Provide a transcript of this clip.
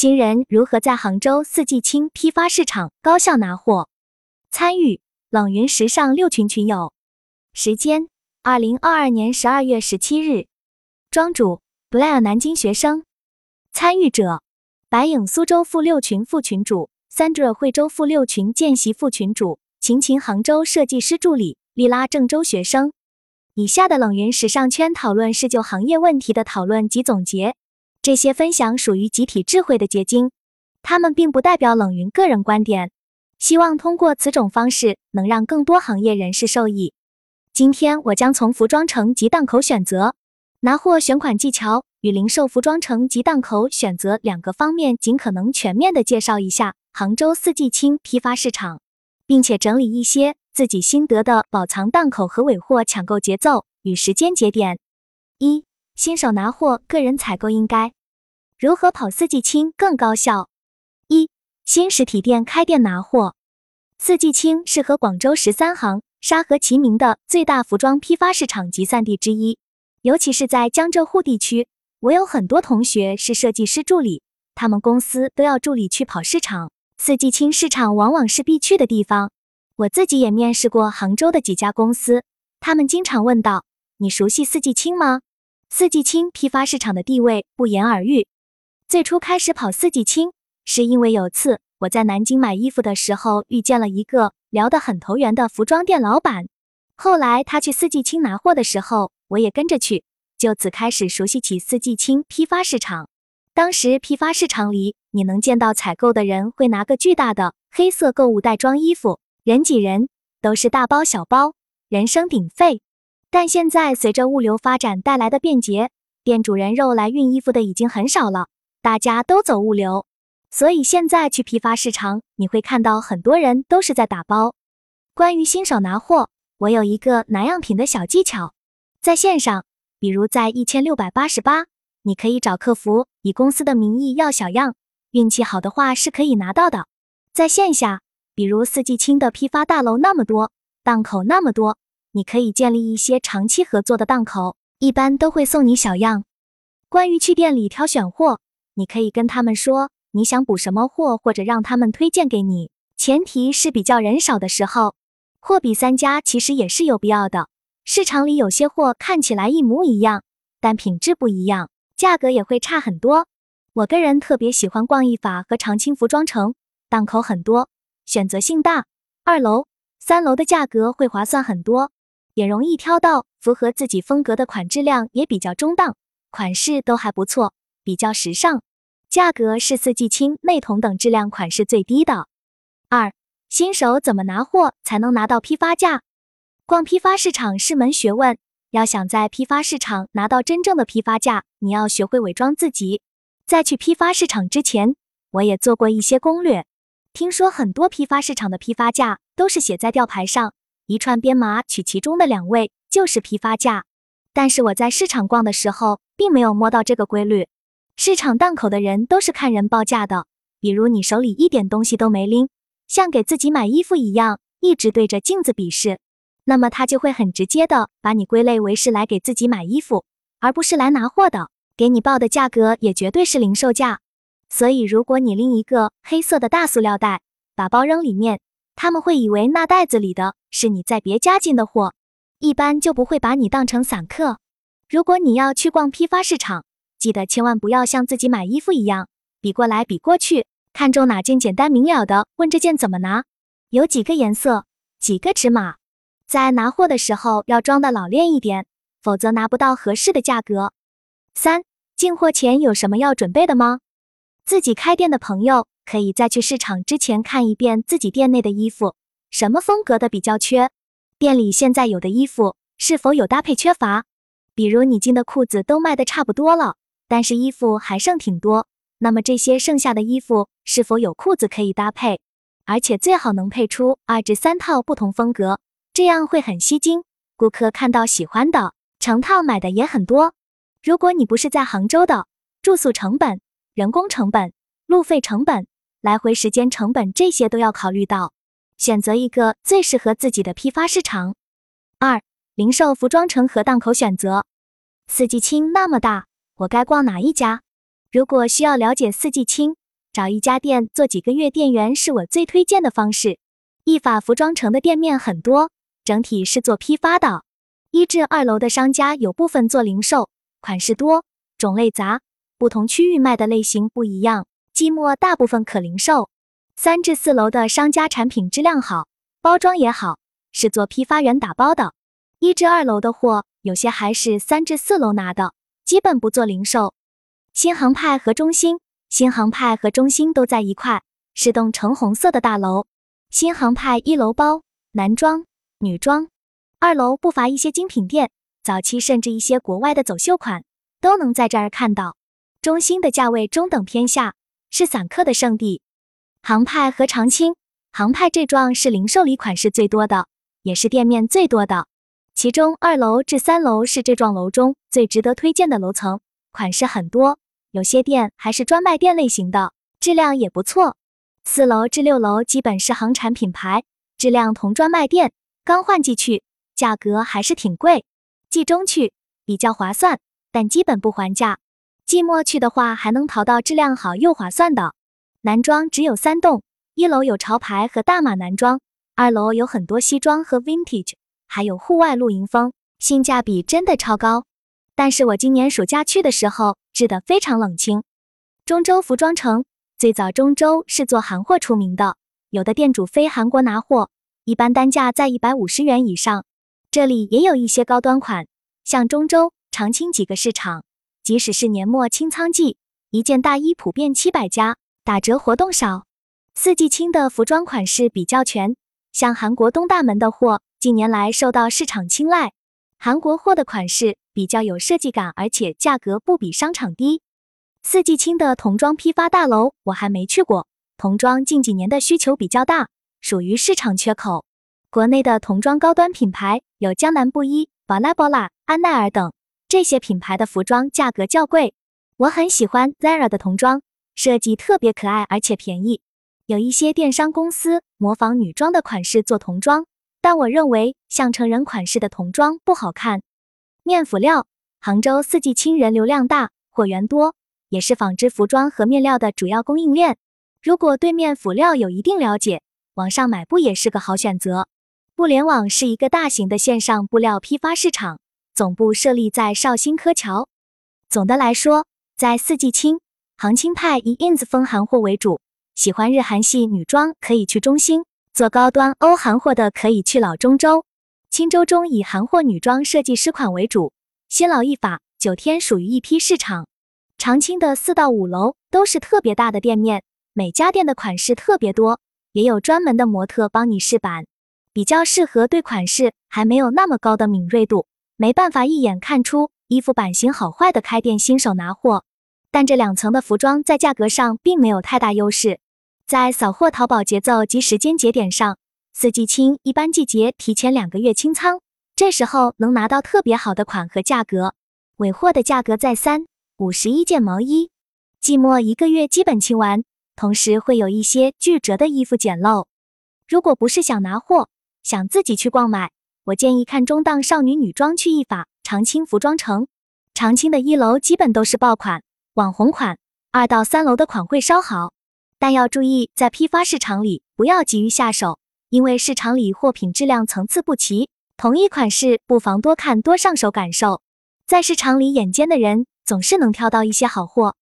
新人如何在杭州四季青批发市场高效拿货？参与冷云时尚六群群友。时间：二零二二年十二月十七日。庄主：Blair 南京学生。参与者：白影苏州副六群副群主，Sandra 惠州副六群见习副群主，晴晴杭州设计师助理，丽拉郑州学生。以下的冷云时尚圈讨论是就行业问题的讨论及总结。这些分享属于集体智慧的结晶，他们并不代表冷云个人观点。希望通过此种方式，能让更多行业人士受益。今天我将从服装城及档口选择、拿货选款技巧与零售服装城及档口选择两个方面，尽可能全面的介绍一下杭州四季青批发市场，并且整理一些自己心得的保藏档口和尾货抢购节奏与时间节点。一、新手拿货，个人采购应该。如何跑四季青更高效？一新实体店开店拿货。四季青是和广州十三行、沙河齐名的最大服装批发市场集散地之一。尤其是在江浙沪地区，我有很多同学是设计师助理，他们公司都要助理去跑市场，四季青市场往往是必去的地方。我自己也面试过杭州的几家公司，他们经常问道：“你熟悉四季青吗？”四季青批发市场的地位不言而喻。最初开始跑四季青，是因为有次我在南京买衣服的时候遇见了一个聊得很投缘的服装店老板。后来他去四季青拿货的时候，我也跟着去，就此开始熟悉起四季青批发市场。当时批发市场里，你能见到采购的人会拿个巨大的黑色购物袋装衣服，人挤人，都是大包小包，人声鼎沸。但现在随着物流发展带来的便捷，店主人肉来运衣服的已经很少了。大家都走物流，所以现在去批发市场，你会看到很多人都是在打包。关于新手拿货，我有一个拿样品的小技巧。在线上，比如在一千六百八十八，你可以找客服以公司的名义要小样，运气好的话是可以拿到的。在线下，比如四季青的批发大楼那么多，档口那么多，你可以建立一些长期合作的档口，一般都会送你小样。关于去店里挑选货。你可以跟他们说你想补什么货，或者让他们推荐给你。前提是比较人少的时候，货比三家其实也是有必要的。市场里有些货看起来一模一样，但品质不一样，价格也会差很多。我个人特别喜欢逛艺法和长青服装城，档口很多，选择性大。二楼、三楼的价格会划算很多，也容易挑到符合自己风格的款，质量也比较中档，款式都还不错，比较时尚。价格是四季青、内同等质量款式最低的。二、新手怎么拿货才能拿到批发价？逛批发市场是门学问，要想在批发市场拿到真正的批发价，你要学会伪装自己。在去批发市场之前，我也做过一些攻略。听说很多批发市场的批发价都是写在吊牌上，一串编码取其中的两位就是批发价。但是我在市场逛的时候，并没有摸到这个规律。市场档口的人都是看人报价的，比如你手里一点东西都没拎，像给自己买衣服一样，一直对着镜子比试，那么他就会很直接的把你归类为是来给自己买衣服，而不是来拿货的，给你报的价格也绝对是零售价。所以如果你拎一个黑色的大塑料袋，把包扔里面，他们会以为那袋子里的是你在别家进的货，一般就不会把你当成散客。如果你要去逛批发市场，记得千万不要像自己买衣服一样比过来比过去，看中哪件简单明了的问这件怎么拿，有几个颜色，几个尺码。在拿货的时候要装的老练一点，否则拿不到合适的价格。三进货前有什么要准备的吗？自己开店的朋友可以在去市场之前看一遍自己店内的衣服，什么风格的比较缺，店里现在有的衣服是否有搭配缺乏，比如你进的裤子都卖的差不多了。但是衣服还剩挺多，那么这些剩下的衣服是否有裤子可以搭配？而且最好能配出二至三套不同风格，这样会很吸睛，顾客看到喜欢的成套买的也很多。如果你不是在杭州的，住宿成本、人工成本、路费成本、来回时间成本这些都要考虑到，选择一个最适合自己的批发市场。二、零售服装城和档口选择，四季青那么大。我该逛哪一家？如果需要了解四季青，找一家店做几个月店员是我最推荐的方式。意法服装城的店面很多，整体是做批发的。一至二楼的商家有部分做零售，款式多，种类杂，不同区域卖的类型不一样。季末大部分可零售。三至四楼的商家产品质量好，包装也好，是做批发员打包的。一至二楼的货有些还是三至四楼拿的，基本不做零售。新航派和中兴。新航派和中兴都在一块，是栋橙红色的大楼。新航派一楼包男装、女装，二楼不乏一些精品店，早期甚至一些国外的走秀款都能在这儿看到。中兴的价位中等偏下，是散客的圣地。航派和长青，航派这幢是零售里款式最多的，也是店面最多的。其中二楼至三楼是这幢楼中最值得推荐的楼层，款式很多。有些店还是专卖店类型的，质量也不错。四楼至六楼基本是行产品牌，质量同专卖店。刚换季去，价格还是挺贵；季中去比较划算，但基本不还价。季末去的话，还能淘到质量好又划算的。男装只有三栋，一楼有潮牌和大码男装，二楼有很多西装和 vintage，还有户外露营风，性价比真的超高。但是我今年暑假去的时候，质的非常冷清。中州服装城最早中州是做韩货出名的，有的店主飞韩国拿货，一般单价在一百五十元以上。这里也有一些高端款，像中州、长青几个市场，即使是年末清仓季，一件大衣普遍七百加，打折活动少。四季青的服装款式比较全，像韩国东大门的货，近年来受到市场青睐。韩国货的款式比较有设计感，而且价格不比商场低。四季青的童装批发大楼我还没去过，童装近几年的需求比较大，属于市场缺口。国内的童装高端品牌有江南布衣、宝拉宝拉、安奈儿等，这些品牌的服装价格较贵。我很喜欢 Zara 的童装，设计特别可爱而且便宜。有一些电商公司模仿女装的款式做童装。但我认为像成人款式的童装不好看。面辅料，杭州四季青人流量大，货源多，也是纺织服装和面料的主要供应链。如果对面辅料有一定了解，网上买布也是个好选择。布联网是一个大型的线上布料批发市场，总部设立在绍兴柯桥。总的来说，在四季青，杭青派以 ins 风韩货为主，喜欢日韩系女装可以去中兴。做高端欧韩货的可以去老中州，青州中以韩货女装设计师款为主，新老一法九天属于一批市场。长青的四到五楼都是特别大的店面，每家店的款式特别多，也有专门的模特帮你试版，比较适合对款式还没有那么高的敏锐度，没办法一眼看出衣服版型好坏的开店新手拿货。但这两层的服装在价格上并没有太大优势。在扫货淘宝节奏及时间节点上，四季青一般季节提前两个月清仓，这时候能拿到特别好的款和价格。尾货的价格在三五十一件毛衣，季末一个月基本清完，同时会有一些巨折的衣服捡漏。如果不是想拿货，想自己去逛买，我建议看中档少女女装去一法长青服装城。长青的一楼基本都是爆款、网红款，二到三楼的款会稍好。但要注意，在批发市场里不要急于下手，因为市场里货品质量层次不齐，同一款式不妨多看多上手感受。在市场里眼尖的人总是能挑到一些好货。